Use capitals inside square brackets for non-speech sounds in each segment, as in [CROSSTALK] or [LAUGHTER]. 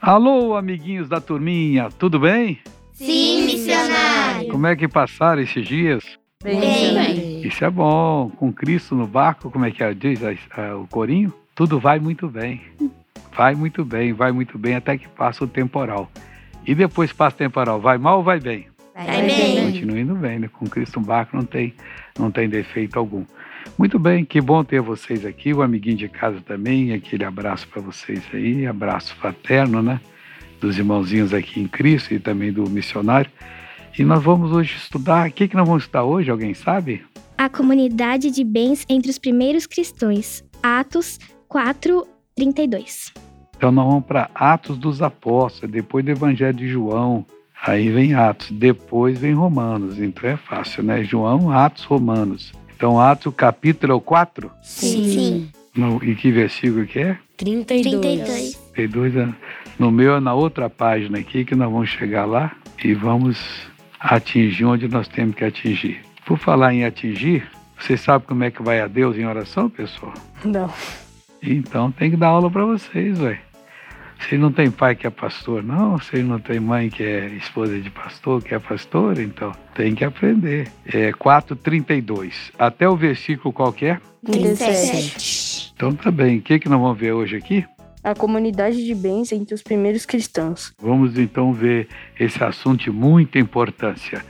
Alô, amiguinhos da turminha, tudo bem? Sim, missionário. Como é que passaram esses dias? Bem, bem. Isso é bom. Com Cristo no barco, como é que é? diz o corinho? Tudo vai muito bem. Vai muito bem, vai muito bem até que passa o temporal. E depois passa o temporal, vai mal ou vai bem? Vai bem. Continua indo bem, né? Com Cristo no barco não tem, não tem defeito algum. Muito bem, que bom ter vocês aqui, o amiguinho de casa também, aquele abraço para vocês aí, abraço fraterno, né? Dos irmãozinhos aqui em Cristo e também do missionário. E nós vamos hoje estudar, o que, que nós vamos estudar hoje, alguém sabe? A comunidade de bens entre os primeiros cristãos, Atos 4, 32. Então nós vamos para Atos dos Apóstolos, depois do Evangelho de João, aí vem Atos, depois vem Romanos, então é fácil, né? João, Atos, Romanos. Então, Atos, capítulo 4? Sim. Sim. No, e que versículo que é? 32. 32. 32 no meu é na outra página aqui, que nós vamos chegar lá e vamos atingir onde nós temos que atingir. Por falar em atingir, você sabe como é que vai a Deus em oração, pessoal? Não. Então tem que dar aula para vocês, velho. Vocês não tem pai que é pastor, não? Vocês não tem mãe que é esposa de pastor, que é pastor? Então, tem que aprender. É 4,32. Até o versículo qualquer? 37. Então tá bem. O que, que nós vamos ver hoje aqui? A comunidade de bens entre os primeiros cristãos. Vamos então ver esse assunto de muita importância.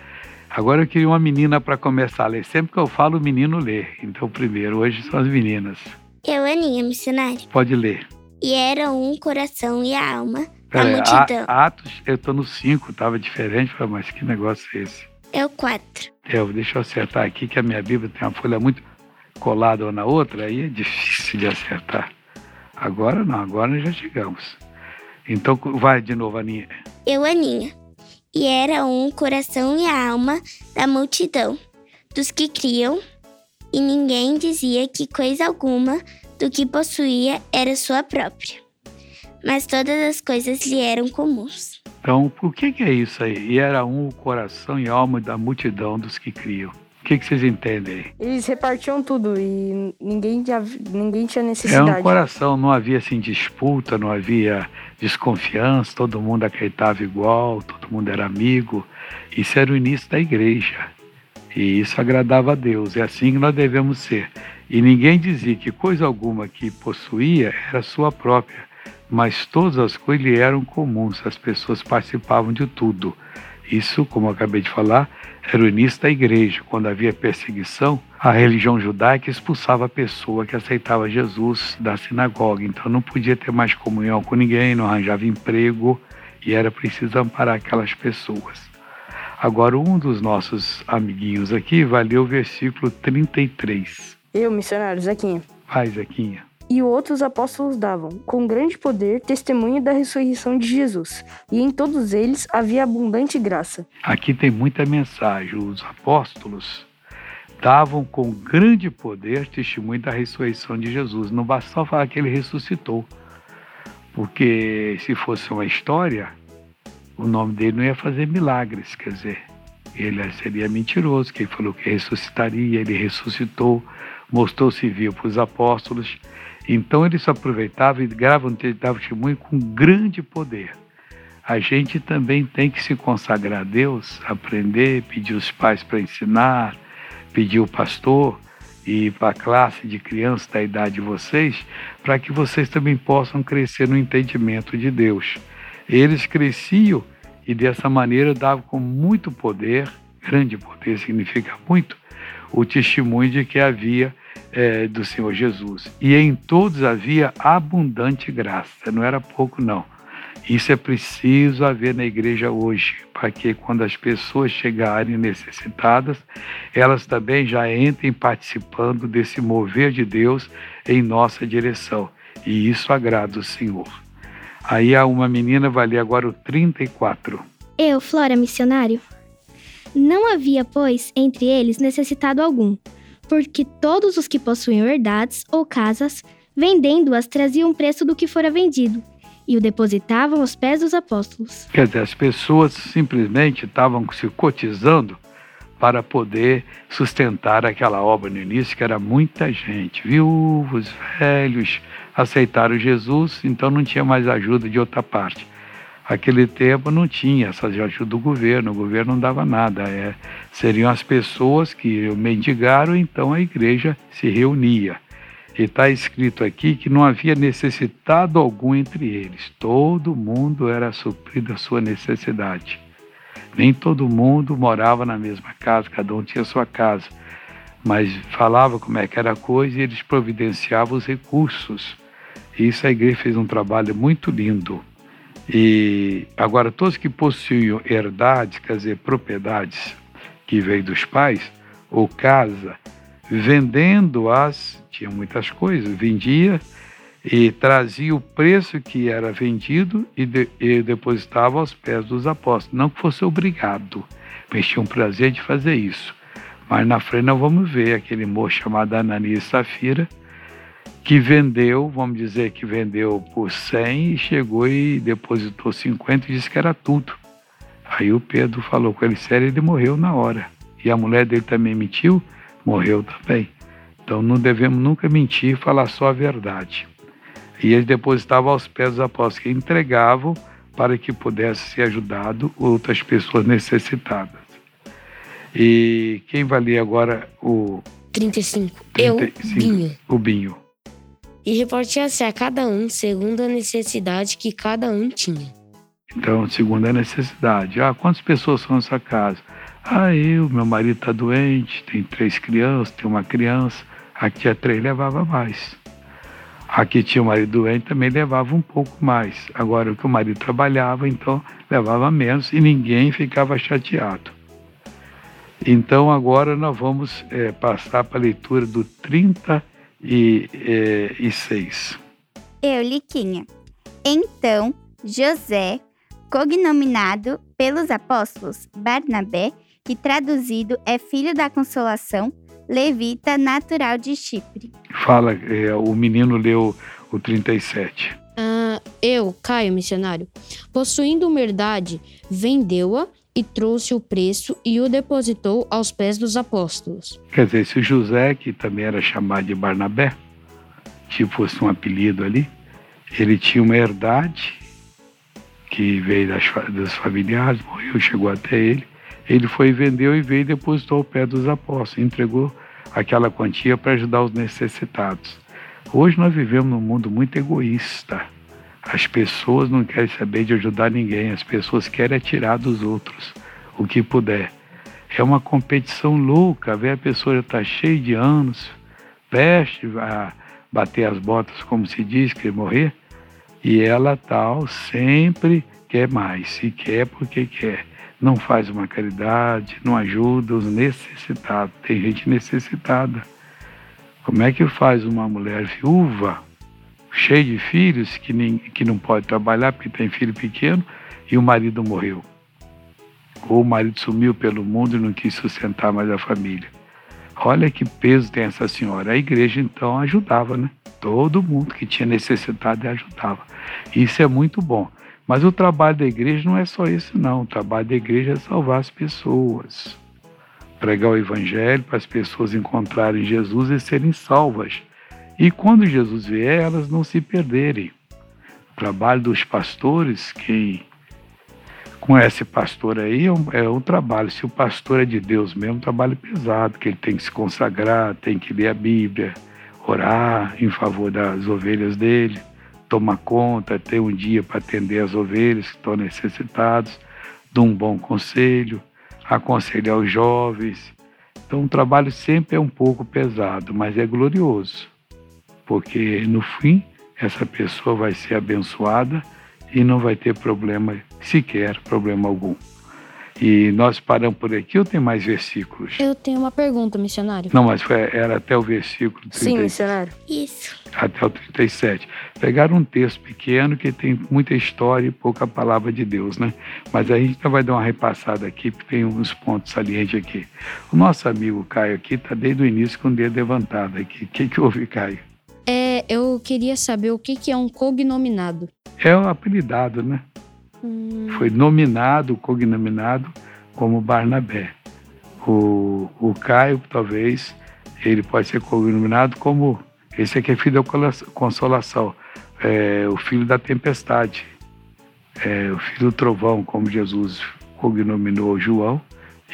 Agora eu queria uma menina para começar a ler. Sempre que eu falo, o menino lê. Então, primeiro, hoje são as meninas. Eu, Aninha, missionário. Pode ler. E era um coração e a alma Pera a aí, multidão. A- Atos, eu tô no 5, tava diferente. Mas que negócio é esse? É o quatro. É, deixa eu acertar aqui, que a minha Bíblia tem uma folha muito colada uma na outra, aí é difícil de acertar. Agora não, agora nós já chegamos. Então vai de novo, Aninha. Eu, Aninha. E era um coração e a alma da multidão, dos que criam, e ninguém dizia que coisa alguma do que possuía era sua própria. Mas todas as coisas lhe eram comuns. Então, o que, é isso aí? E era um o coração e alma da multidão dos que criam. O que, que vocês entendem aí? Eles repartiam tudo e ninguém, tinha- ninguém tinha É um necessidade. coração, não havia assim disputa, não havia desconfiança, todo mundo acreditava igual, todo mundo era amigo. Isso era o início da igreja. E isso agradava a Deus. É assim que nós devemos ser. E ninguém dizia que coisa alguma que possuía era sua própria, mas todas as coisas lhe eram comuns, as pessoas participavam de tudo. Isso, como acabei de falar, era o início da igreja. Quando havia perseguição, a religião judaica expulsava a pessoa que aceitava Jesus da sinagoga. Então não podia ter mais comunhão com ninguém, não arranjava emprego e era preciso amparar aquelas pessoas. Agora, um dos nossos amiguinhos aqui vai ler o versículo 33. Eu, missionário Zequinha. Vai, Zequinha. E outros apóstolos davam, com grande poder, testemunho da ressurreição de Jesus. E em todos eles havia abundante graça. Aqui tem muita mensagem. Os apóstolos davam com grande poder testemunho da ressurreição de Jesus. Não basta só falar que ele ressuscitou, porque se fosse uma história, o nome dele não ia fazer milagres, quer dizer, ele seria mentiroso, que ele falou que ressuscitaria, ele ressuscitou, mostrou-se vivo para os apóstolos. Então eles aproveitavam e gravam, davam testemunho com grande poder. A gente também tem que se consagrar a Deus, aprender, pedir os pais para ensinar, pedir o pastor e para a classe de crianças da idade de vocês, para que vocês também possam crescer no entendimento de Deus. Eles cresciam e dessa maneira davam com muito poder, grande poder significa muito, o testemunho de que havia eh, do Senhor Jesus. E em todos havia abundante graça, não era pouco não. Isso é preciso haver na igreja hoje, para que quando as pessoas chegarem necessitadas, elas também já entrem participando desse mover de Deus em nossa direção. E isso agrada o Senhor. Aí há uma menina vai ler agora o 34. Eu, Flora, missionário. Não havia, pois, entre eles necessitado algum, porque todos os que possuíam herdades ou casas, vendendo-as, traziam o preço do que fora vendido, e o depositavam aos pés dos apóstolos. Quer dizer, as pessoas simplesmente estavam se cotizando para poder sustentar aquela obra no início, que era muita gente, viúvos, velhos, aceitaram Jesus, então não tinha mais ajuda de outra parte. Aquele tempo não tinha essa ajuda do governo, o governo não dava nada. É, seriam as pessoas que mendigaram, então a igreja se reunia. E está escrito aqui que não havia necessitado algum entre eles. Todo mundo era suprido a sua necessidade. Nem todo mundo morava na mesma casa, cada um tinha sua casa. Mas falava como é que era a coisa e eles providenciavam os recursos. E isso a igreja fez um trabalho muito lindo. E agora, todos que possuíam herdades, quer dizer, propriedades que veio dos pais, ou casa, vendendo-as, tinha muitas coisas, vendia e trazia o preço que era vendido e, de, e depositava aos pés dos apóstolos. Não que fosse obrigado, mas tinha um prazer de fazer isso. Mas na frente nós vamos ver aquele moço chamado Ananias Safira, que vendeu, vamos dizer que vendeu por 100 e chegou e depositou 50 e disse que era tudo. Aí o Pedro falou com ele sério e ele morreu na hora. E a mulher dele também mentiu, morreu também. Então não devemos nunca mentir e falar só a verdade. E eles depositavam aos pés dos apóstolos, que entregavam para que pudesse ser ajudado outras pessoas necessitadas. E quem vai ler agora o 35. Eu, 35, Binho. o Binho? E repartia-se a cada um segundo a necessidade que cada um tinha. Então, segundo a necessidade. Ah, quantas pessoas são nessa casa? Ah, eu, meu marido está doente, tem três crianças, tem uma criança. Aqui tinha três, levava mais. Aqui tinha o marido doente, também levava um pouco mais. Agora, o que o marido trabalhava, então levava menos e ninguém ficava chateado. Então, agora nós vamos é, passar para a leitura do 36. Eu, Liquinha. Então, José, cognominado pelos apóstolos Barnabé, que traduzido é filho da consolação, levita natural de Chipre. Fala, é, o menino leu o 37. Ah, eu, Caio, missionário, possuindo uma herdade, vendeu-a e trouxe o preço e o depositou aos pés dos apóstolos. Quer dizer, se o José, que também era chamado de Barnabé, tipo fosse um apelido ali, ele tinha uma herdade que veio das, dos familiares, morreu, chegou até ele. Ele foi, vendeu e veio e depositou ao pé dos apóstolos, entregou aquela quantia para ajudar os necessitados. Hoje nós vivemos num mundo muito egoísta. As pessoas não querem saber de ajudar ninguém, as pessoas querem é tirar dos outros o que puder. É uma competição louca, ver a pessoa já está cheia de anos, veste a bater as botas, como se diz, que morrer, e ela tal sempre quer mais, e quer porque quer. Não faz uma caridade, não ajuda os necessitados. Tem gente necessitada. Como é que faz uma mulher viúva, cheia de filhos, que, nem, que não pode trabalhar porque tem filho pequeno, e o marido morreu? Ou o marido sumiu pelo mundo e não quis sustentar mais a família. Olha que peso tem essa senhora. A igreja então ajudava, né? Todo mundo que tinha necessidade ajudava. Isso é muito bom. Mas o trabalho da igreja não é só esse, não. O trabalho da igreja é salvar as pessoas. Pregar o evangelho para as pessoas encontrarem Jesus e serem salvas. E quando Jesus vier, elas não se perderem. O trabalho dos pastores, quem conhece pastor aí, é um, é um trabalho. Se o pastor é de Deus mesmo, é um trabalho pesado, que ele tem que se consagrar, tem que ler a Bíblia, orar em favor das ovelhas dele, tomar conta, ter um dia para atender as ovelhas que estão necessitadas, de um bom conselho, aconselhar os jovens. Então, o trabalho sempre é um pouco pesado, mas é glorioso, porque no fim, essa pessoa vai ser abençoada e não vai ter problema sequer, problema algum. E nós paramos por aqui ou tem mais versículos? Eu tenho uma pergunta, missionário. Não, mas foi, era até o versículo 30, Sim, missionário. Isso. até o 37. Pegaram um texto pequeno que tem muita história e pouca palavra de Deus, né? Mas a gente vai dar uma repassada aqui, porque tem uns pontos salientes aqui. O nosso amigo Caio aqui está desde o início com o dedo levantado aqui. O que, que houve, Caio? É, eu queria saber o que, que é um cognominado. É o apelidado, né? Foi nominado, cognominado como Barnabé. O, o Caio, talvez, ele pode ser cognominado como. Esse aqui é filho da consolação, é o filho da tempestade. é, o filho do trovão, como Jesus cognominou João,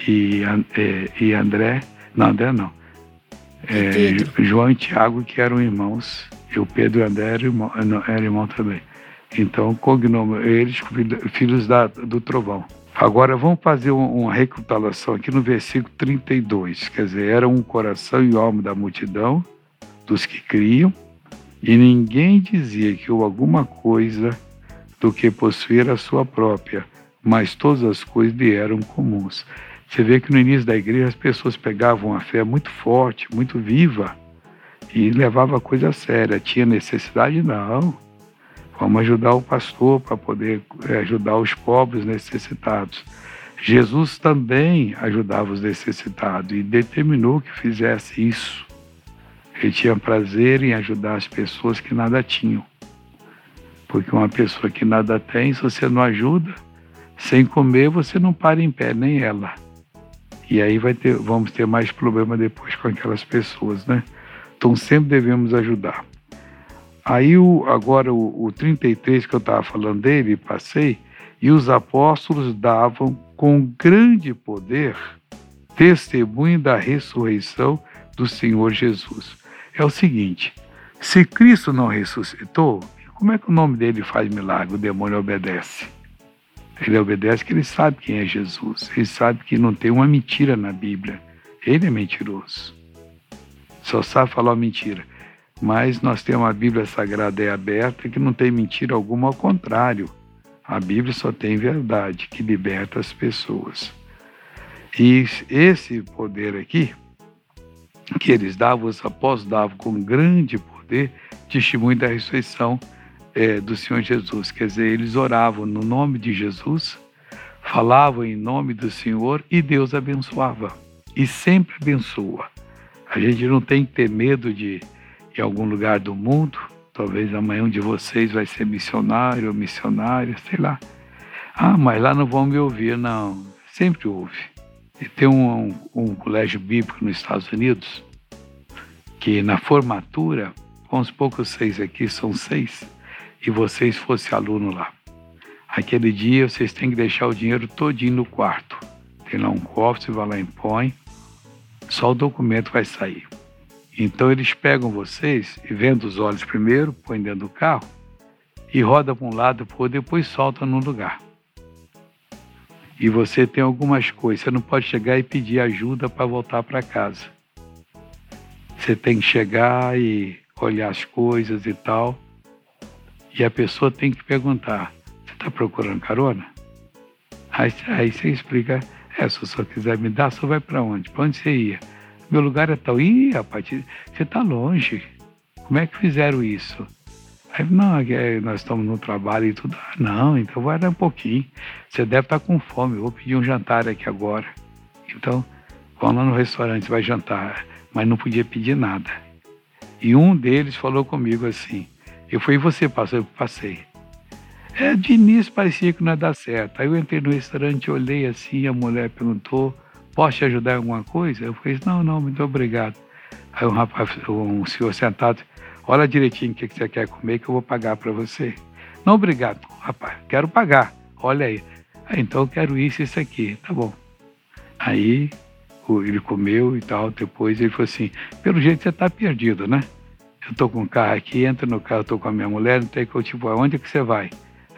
e, é, e André, não, André não, é, João e Tiago, que eram irmãos, e o Pedro e André eram irmão, eram irmão também. Então, cognomo, eles, filhos da, do trovão. Agora vamos fazer uma recapitulação aqui no versículo 32. Quer dizer, era um coração e alma da multidão, dos que criam, e ninguém dizia que houve alguma coisa do que possuir a sua própria, mas todas as coisas lhe eram comuns. Você vê que no início da igreja as pessoas pegavam a fé muito forte, muito viva, e levavam a coisa séria. Tinha necessidade? Não. Vamos ajudar o pastor para poder eh, ajudar os pobres necessitados. Jesus também ajudava os necessitados e determinou que fizesse isso. Ele tinha prazer em ajudar as pessoas que nada tinham. Porque uma pessoa que nada tem, se você não ajuda, sem comer, você não para em pé, nem ela. E aí vai ter, vamos ter mais problema depois com aquelas pessoas, né? Então sempre devemos ajudar. Aí o, agora o, o 33 que eu estava falando dele, passei, e os apóstolos davam com grande poder testemunho da ressurreição do Senhor Jesus. É o seguinte: se Cristo não ressuscitou, como é que o nome dele faz milagre? O demônio obedece. Ele obedece porque ele sabe quem é Jesus. Ele sabe que não tem uma mentira na Bíblia. Ele é mentiroso. Só sabe falar mentira mas nós temos uma Bíblia Sagrada e aberta que não tem mentira alguma, ao contrário. A Bíblia só tem verdade que liberta as pessoas. E esse poder aqui, que eles davam, os apóstolos davam com grande poder, testemunho da ressurreição é, do Senhor Jesus. Quer dizer, eles oravam no nome de Jesus, falavam em nome do Senhor e Deus abençoava. E sempre abençoa. A gente não tem que ter medo de em algum lugar do mundo. Talvez amanhã um de vocês vai ser missionário ou missionária, sei lá. Ah, mas lá não vão me ouvir. Não, sempre ouve. E tem um, um, um colégio bíblico nos Estados Unidos que na formatura, vamos poucos seis aqui, são seis, e vocês fossem aluno lá. Aquele dia vocês têm que deixar o dinheiro todinho no quarto. Tem lá um cofre, você vai lá e põe, só o documento vai sair. Então eles pegam vocês e vendo os olhos primeiro, põem dentro do carro e roda para um lado para depois solta num lugar. E você tem algumas coisas, você não pode chegar e pedir ajuda para voltar para casa. Você tem que chegar e olhar as coisas e tal. E a pessoa tem que perguntar: Você está procurando carona? Aí, aí você explica: É, se senhor quiser me dar, você vai para onde? Para onde você ia? Meu lugar é tal. Ih, rapaz, você está longe. Como é que fizeram isso? Aí, não, é nós estamos no trabalho e tudo. Ah, não, então vai dar um pouquinho. Você deve estar tá com fome. Eu vou pedir um jantar aqui agora. Então, vamos lá no restaurante, vai jantar. Mas não podia pedir nada. E um deles falou comigo assim. Eu fui, você passou? Eu passei. É, de início parecia que não ia dar certo. Aí eu entrei no restaurante, olhei assim, a mulher perguntou posso te ajudar em alguma coisa? Eu falei, não, não, muito obrigado. Aí um rapaz, um senhor sentado, olha direitinho o que você quer comer que eu vou pagar para você. Não, obrigado, rapaz, quero pagar, olha aí. Ah, então eu quero isso e isso aqui, tá bom. Aí ele comeu e tal, depois ele falou assim, pelo jeito você tá perdido, né? Eu tô com um carro aqui, entra no carro, eu tô com a minha mulher, não tem que eu tipo, aonde é que você vai?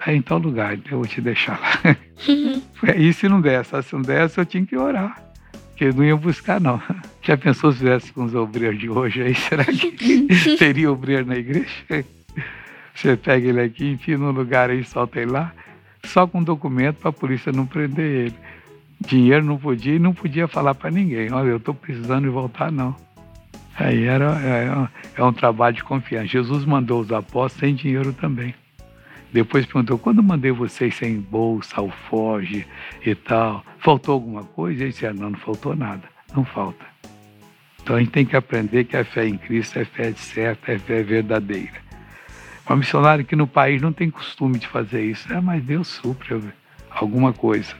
Aí em tal lugar, então eu vou te deixar lá. [LAUGHS] [LAUGHS] Foi isso se não desse, se não desse eu tinha que orar que não iam buscar, não. [LAUGHS] Já pensou se fizesse com os obreiros de hoje aí? [LAUGHS] Será que teria obreiro na igreja? [LAUGHS] Você pega ele aqui, enfia num lugar aí, solta ele lá, só com documento para a polícia não prender ele. Dinheiro não podia e não podia falar para ninguém. Olha, eu estou precisando de voltar, não. Aí era, é, é um trabalho de confiança. Jesus mandou os apóstolos sem dinheiro também. Depois perguntou, quando mandei vocês sem bolsa, alforge e tal, faltou alguma coisa? Ele disse, ah, não, não faltou nada, não falta. Então a gente tem que aprender que a fé em Cristo é fé certa, é fé verdadeira. Uma missionária que no país não tem costume de fazer isso. Ah, mas Deus supre alguma coisa.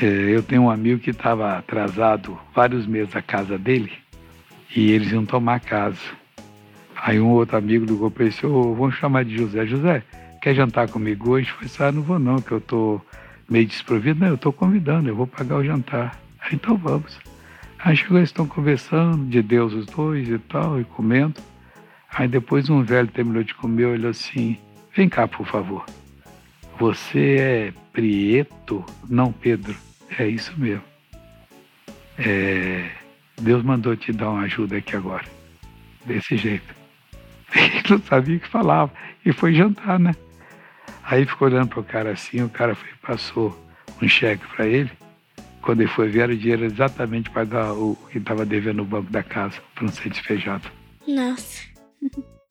É, eu tenho um amigo que estava atrasado vários meses a casa dele e eles iam tomar casa. Aí um outro amigo ligou para ele e disse, oh, vamos chamar de José. José, quer jantar comigo hoje? Eu falei, ah, não vou não, que eu tô meio desprovido. Não, eu tô convidando, eu vou pagar o jantar. Aí, então vamos. Aí chegou, eles estão conversando de Deus os dois e tal, e comendo. Aí depois um velho terminou de comer, olhou assim, vem cá, por favor. Você é Prieto? Não, Pedro. É isso mesmo. É, Deus mandou te dar uma ajuda aqui agora. Desse jeito. [LAUGHS] Ele não sabia o que falava. E foi jantar, né? Aí ficou olhando pro cara assim, o cara foi, passou um cheque para ele. Quando ele foi ver, era o dinheiro exatamente para pagar o que estava devendo no banco da casa, para não ser despejado. Nossa.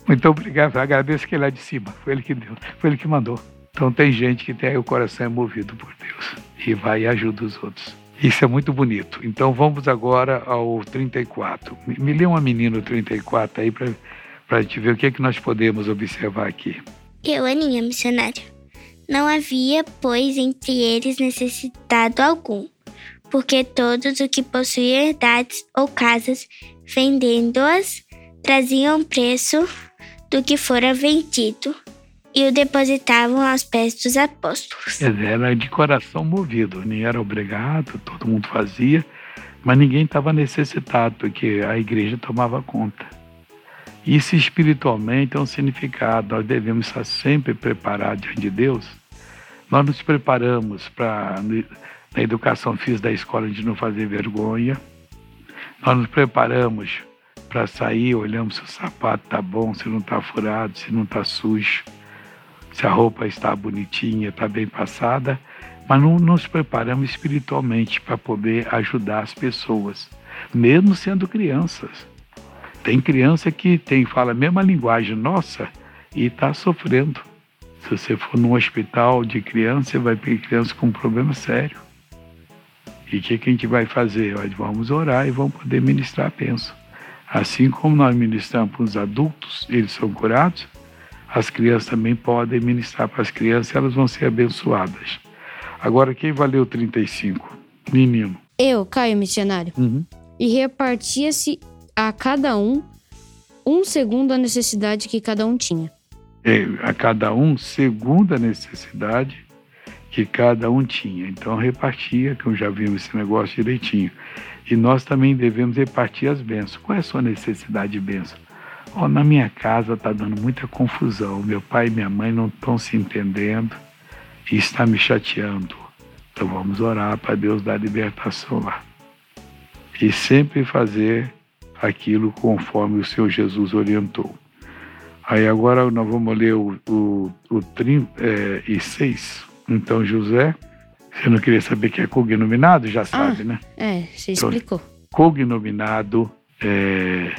Muito obrigado, agradeço que ele é de cima, foi ele que deu, foi ele que mandou. Então tem gente que tem o coração é movido por Deus e vai e ajuda os outros. Isso é muito bonito. Então vamos agora ao 34. Me, me lê uma menina 34 aí para a gente ver o que, é que nós podemos observar aqui. Eu, Aninha, missionário. Não havia, pois, entre eles necessitado algum, porque todos o que possuíam herdades ou casas, vendendo-as, traziam preço do que fora vendido e o depositavam aos pés dos apóstolos. Era de coração movido, nem era obrigado, todo mundo fazia, mas ninguém estava necessitado, porque a igreja tomava conta. Isso espiritualmente é um significado, nós devemos estar sempre preparados diante de Deus. Nós nos preparamos para, na educação física da escola, de não fazer vergonha. Nós nos preparamos para sair, olhamos se o sapato está bom, se não está furado, se não está sujo se a roupa está bonitinha, está bem passada, mas não nos preparamos espiritualmente para poder ajudar as pessoas, mesmo sendo crianças. Tem criança que tem fala a mesma linguagem nossa e está sofrendo. Se você for num hospital de criança, você vai ter criança com um problema sério. E o que, que a gente vai fazer? Nós vamos orar e vamos poder ministrar a bênção. Assim como nós ministramos para os adultos, eles são curados, as crianças também podem ministrar para as crianças, elas vão ser abençoadas. Agora, quem valeu 35? Menino. Eu, Caio Missionário. Uhum. E repartia-se a cada um um segundo a necessidade que cada um tinha. É, a cada um segundo a necessidade que cada um tinha. Então repartia, que eu já vimos esse negócio direitinho. E nós também devemos repartir as bênçãos. Qual é a sua necessidade de bênção? Oh, na minha casa está dando muita confusão. Meu pai e minha mãe não estão se entendendo e está me chateando. Então vamos orar para Deus dar libertação lá. E sempre fazer aquilo conforme o Senhor Jesus orientou. Aí agora nós vamos ler o, o, o 36. É, então, José, você não queria saber que é cognominado? Já sabe, ah, né? É, você então, explicou. Cognominado é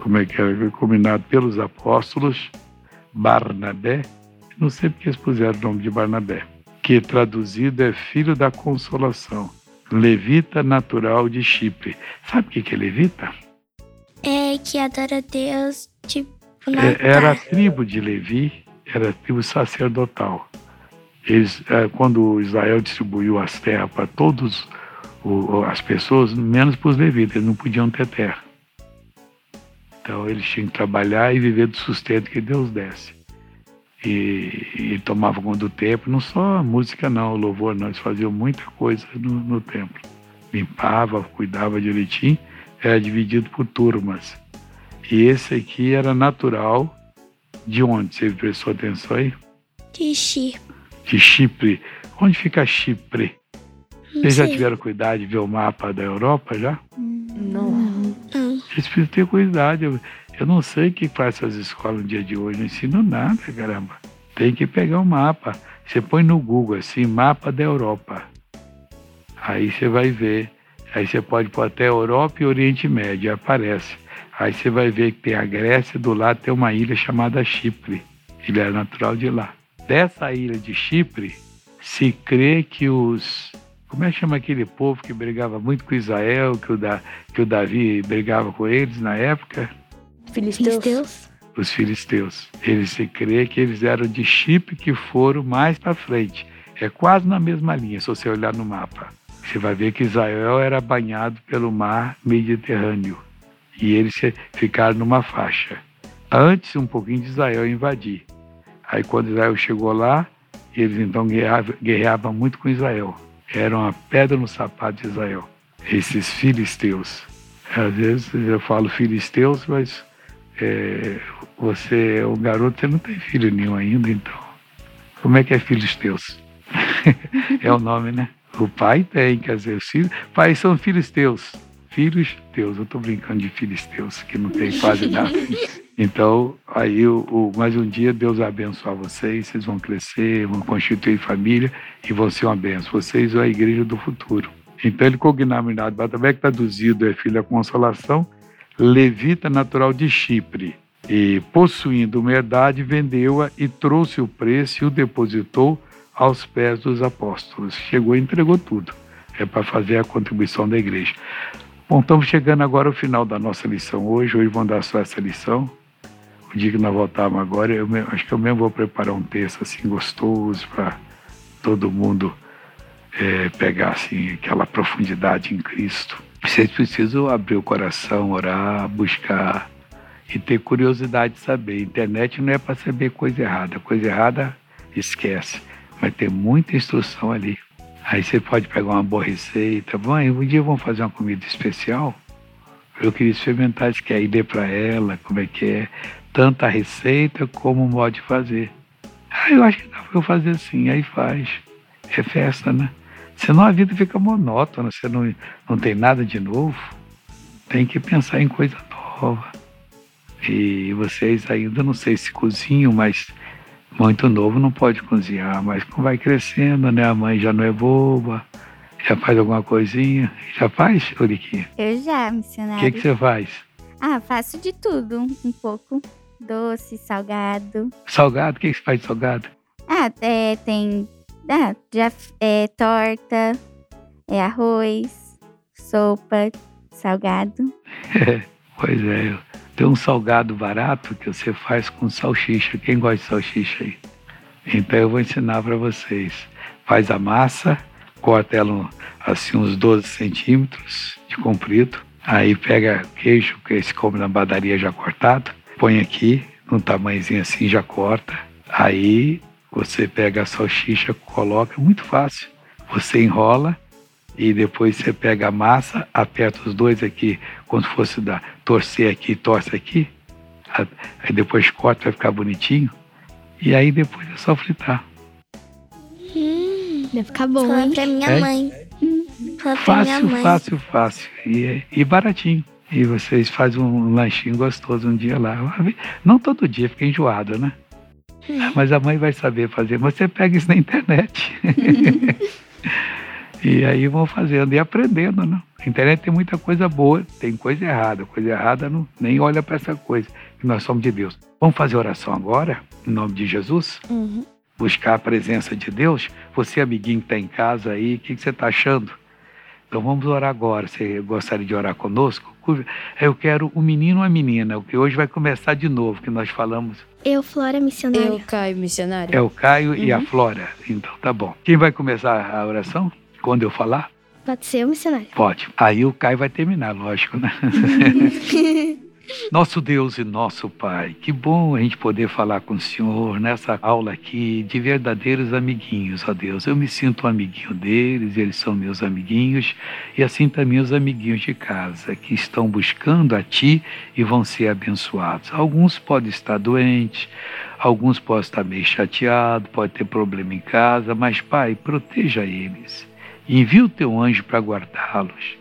como é que era combinado pelos apóstolos, Barnabé, não sei porque eles puseram o nome de Barnabé, que traduzido é filho da consolação, levita natural de Chipre. Sabe o que é levita? Que adora Deus, tipo, é, Era a tribo de Levi, era a tribo sacerdotal. Eles, é, quando Israel distribuiu as terras para todas as pessoas, menos para os levitas, eles não podiam ter terra. Então eles tinham que trabalhar e viver do sustento que Deus desse. E, e tomavam conta do templo, não só a música não, o louvor não, eles faziam muita coisa no, no templo. Limpava, cuidava direitinho, era dividido por turmas. E esse aqui era natural de onde? Você prestou atenção aí? De Chipre. De Chipre. Onde fica Chipre? Vocês já tiveram cuidado de ver o mapa da Europa já? Não. Não. Vocês precisam ter cuidado. Eu, eu não sei o que faz essas escolas no dia de hoje, não ensino nada, caramba. Tem que pegar o um mapa. Você põe no Google assim, mapa da Europa. Aí você vai ver. Aí você pode pôr até Europa e Oriente Médio, aparece. Aí você vai ver que tem a Grécia, do lado tem uma ilha chamada Chipre. Ilha natural de lá. Dessa ilha de Chipre, se crê que os como é que chama aquele povo que brigava muito com Israel, que o, da, que o Davi brigava com eles na época? Filisteus. Os filisteus. Eles se crê que eles eram de Chipre que foram mais para frente. É quase na mesma linha, se você olhar no mapa. Você vai ver que Israel era banhado pelo mar Mediterrâneo. E eles ficaram numa faixa. Antes, um pouquinho de Israel invadir. Aí quando Israel chegou lá, eles então guerreavam, muito com Israel. Era uma pedra no sapato de Israel. Esses filisteus. Às vezes eu falo filisteus, mas é, você, o garoto, você não tem filho nenhum ainda, então. Como é que é filisteus? [LAUGHS] é o nome, né? O pai tem, os filhos, pais são filisteus. Filhos teus, eu estou brincando de filisteus, que não tem quase nada. [LAUGHS] Então, aí, o, o, mais um dia, Deus vai abençoar vocês, vocês vão crescer, vão constituir família e vão ser uma benção. Vocês são a igreja do futuro. Então, ele cognominado Batabec, traduzido é filho da consolação, levita natural de Chipre. E, possuindo uma herdade, vendeu-a e trouxe o preço e o depositou aos pés dos apóstolos. Chegou e entregou tudo. É para fazer a contribuição da igreja. Bom, estamos chegando agora ao final da nossa lição hoje. Hoje vamos dar só essa lição o dia que nós voltarmos agora, eu mesmo, acho que eu mesmo vou preparar um texto assim gostoso para todo mundo é, pegar assim aquela profundidade em Cristo. Vocês precisam abrir o coração, orar, buscar e ter curiosidade de saber. Internet não é para saber coisa errada. Coisa errada, esquece. Mas tem muita instrução ali. Aí você pode pegar uma boa receita. Mãe, um dia vamos fazer uma comida especial? Eu queria experimentar isso, que é ir para ela, como é que é tanto a receita como o modo de fazer. Ah, eu acho que dá para eu fazer assim, aí faz. É festa, né? Senão a vida fica monótona, você não, não tem nada de novo. Tem que pensar em coisa nova. E vocês ainda não sei se cozinham, mas muito novo não pode cozinhar, mas como vai crescendo, né? A mãe já não é boba, já faz alguma coisinha. Já faz, Uriquinha? Eu já, missionário. O que, que você faz? Ah, faço de tudo, um pouco doce, salgado. Salgado? O que, que você faz de salgado? Ah, é, tem ah, já, é, torta, é arroz, sopa, salgado. É, [LAUGHS] pois é, tem um salgado barato que você faz com salsicha. Quem gosta de salsicha aí? Então eu vou ensinar para vocês. Faz a massa, corta ela assim uns 12 centímetros de comprido. Aí pega queijo, que se come na padaria já cortado põe aqui, num tamanhozinho assim, já corta. Aí você pega a salsicha, coloca, muito fácil. Você enrola e depois você pega a massa, aperta os dois aqui, como se fosse dar, torcer aqui, torce aqui. Aí depois corta, vai ficar bonitinho. E aí depois é só fritar. Hum, vai ficar bom, Fala hein? pra minha É? mãe. Fala pra Fácil, minha mãe. fácil, fácil. E, e baratinho. E vocês fazem um lanchinho gostoso um dia lá. Não todo dia, fica enjoado, né? Mas a mãe vai saber fazer. Você pega isso na internet. [LAUGHS] e aí vão fazendo e aprendendo, né? A internet tem muita coisa boa, tem coisa errada. Coisa errada não, nem olha para essa coisa, que nós somos de Deus. Vamos fazer oração agora, em nome de Jesus? Uhum. Buscar a presença de Deus? Você, amiguinho que está em casa aí, o que, que você está achando? Então vamos orar agora. Você gostaria de orar conosco? Eu quero o menino ou a menina, o que hoje vai começar de novo, que nós falamos. Eu, Flora Missionária. Eu, Caio, missionário. É o Caio e a Flora. Então tá bom. Quem vai começar a oração? Quando eu falar? Pode ser missionário. Pode. Aí o Caio vai terminar, lógico, né? [LAUGHS] Nosso Deus e nosso Pai, que bom a gente poder falar com o Senhor nessa aula aqui de verdadeiros amiguinhos, ó Deus. Eu me sinto um amiguinho deles, eles são meus amiguinhos, e assim também os amiguinhos de casa, que estão buscando a Ti e vão ser abençoados. Alguns podem estar doentes, alguns podem estar meio chateados, pode ter problema em casa, mas Pai, proteja eles. Envia o Teu anjo para guardá-los,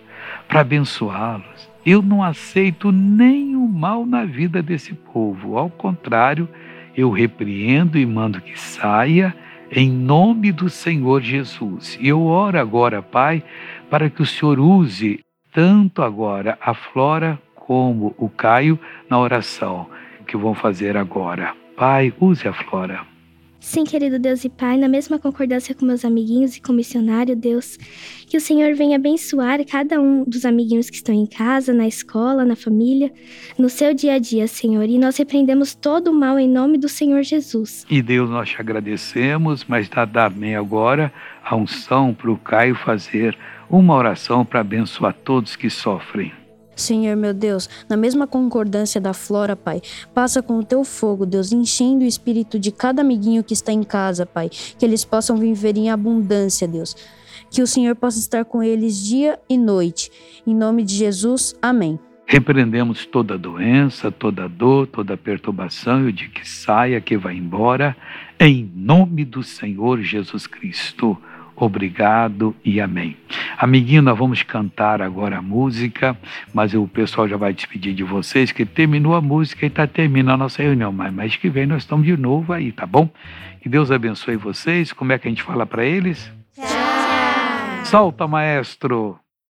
para abençoá-los. Eu não aceito nenhum mal na vida desse povo. Ao contrário, eu repreendo e mando que saia em nome do Senhor Jesus. E eu oro agora, Pai, para que o Senhor use tanto agora a Flora como o Caio na oração que vão fazer agora. Pai, use a Flora. Sim, querido Deus e Pai, na mesma concordância com meus amiguinhos e com o missionário, Deus, que o Senhor venha abençoar cada um dos amiguinhos que estão em casa, na escola, na família, no seu dia a dia, Senhor. E nós repreendemos todo o mal em nome do Senhor Jesus. E Deus, nós te agradecemos, mas dá também agora a unção para o Caio fazer uma oração para abençoar todos que sofrem. Senhor meu Deus, na mesma concordância da flora, Pai, passa com o teu fogo, Deus, enchendo o espírito de cada amiguinho que está em casa, Pai, que eles possam viver em abundância, Deus. Que o Senhor possa estar com eles dia e noite. Em nome de Jesus, amém. Repreendemos toda doença, toda dor, toda perturbação e o de que saia, que vá embora, em nome do Senhor Jesus Cristo. Obrigado e amém. Amiguinho, nós vamos cantar agora a música, mas o pessoal já vai despedir de vocês, que terminou a música e está terminando a nossa reunião. Mas mês que vem nós estamos de novo aí, tá bom? Que Deus abençoe vocês. Como é que a gente fala para eles? Tchau! Solta, maestro!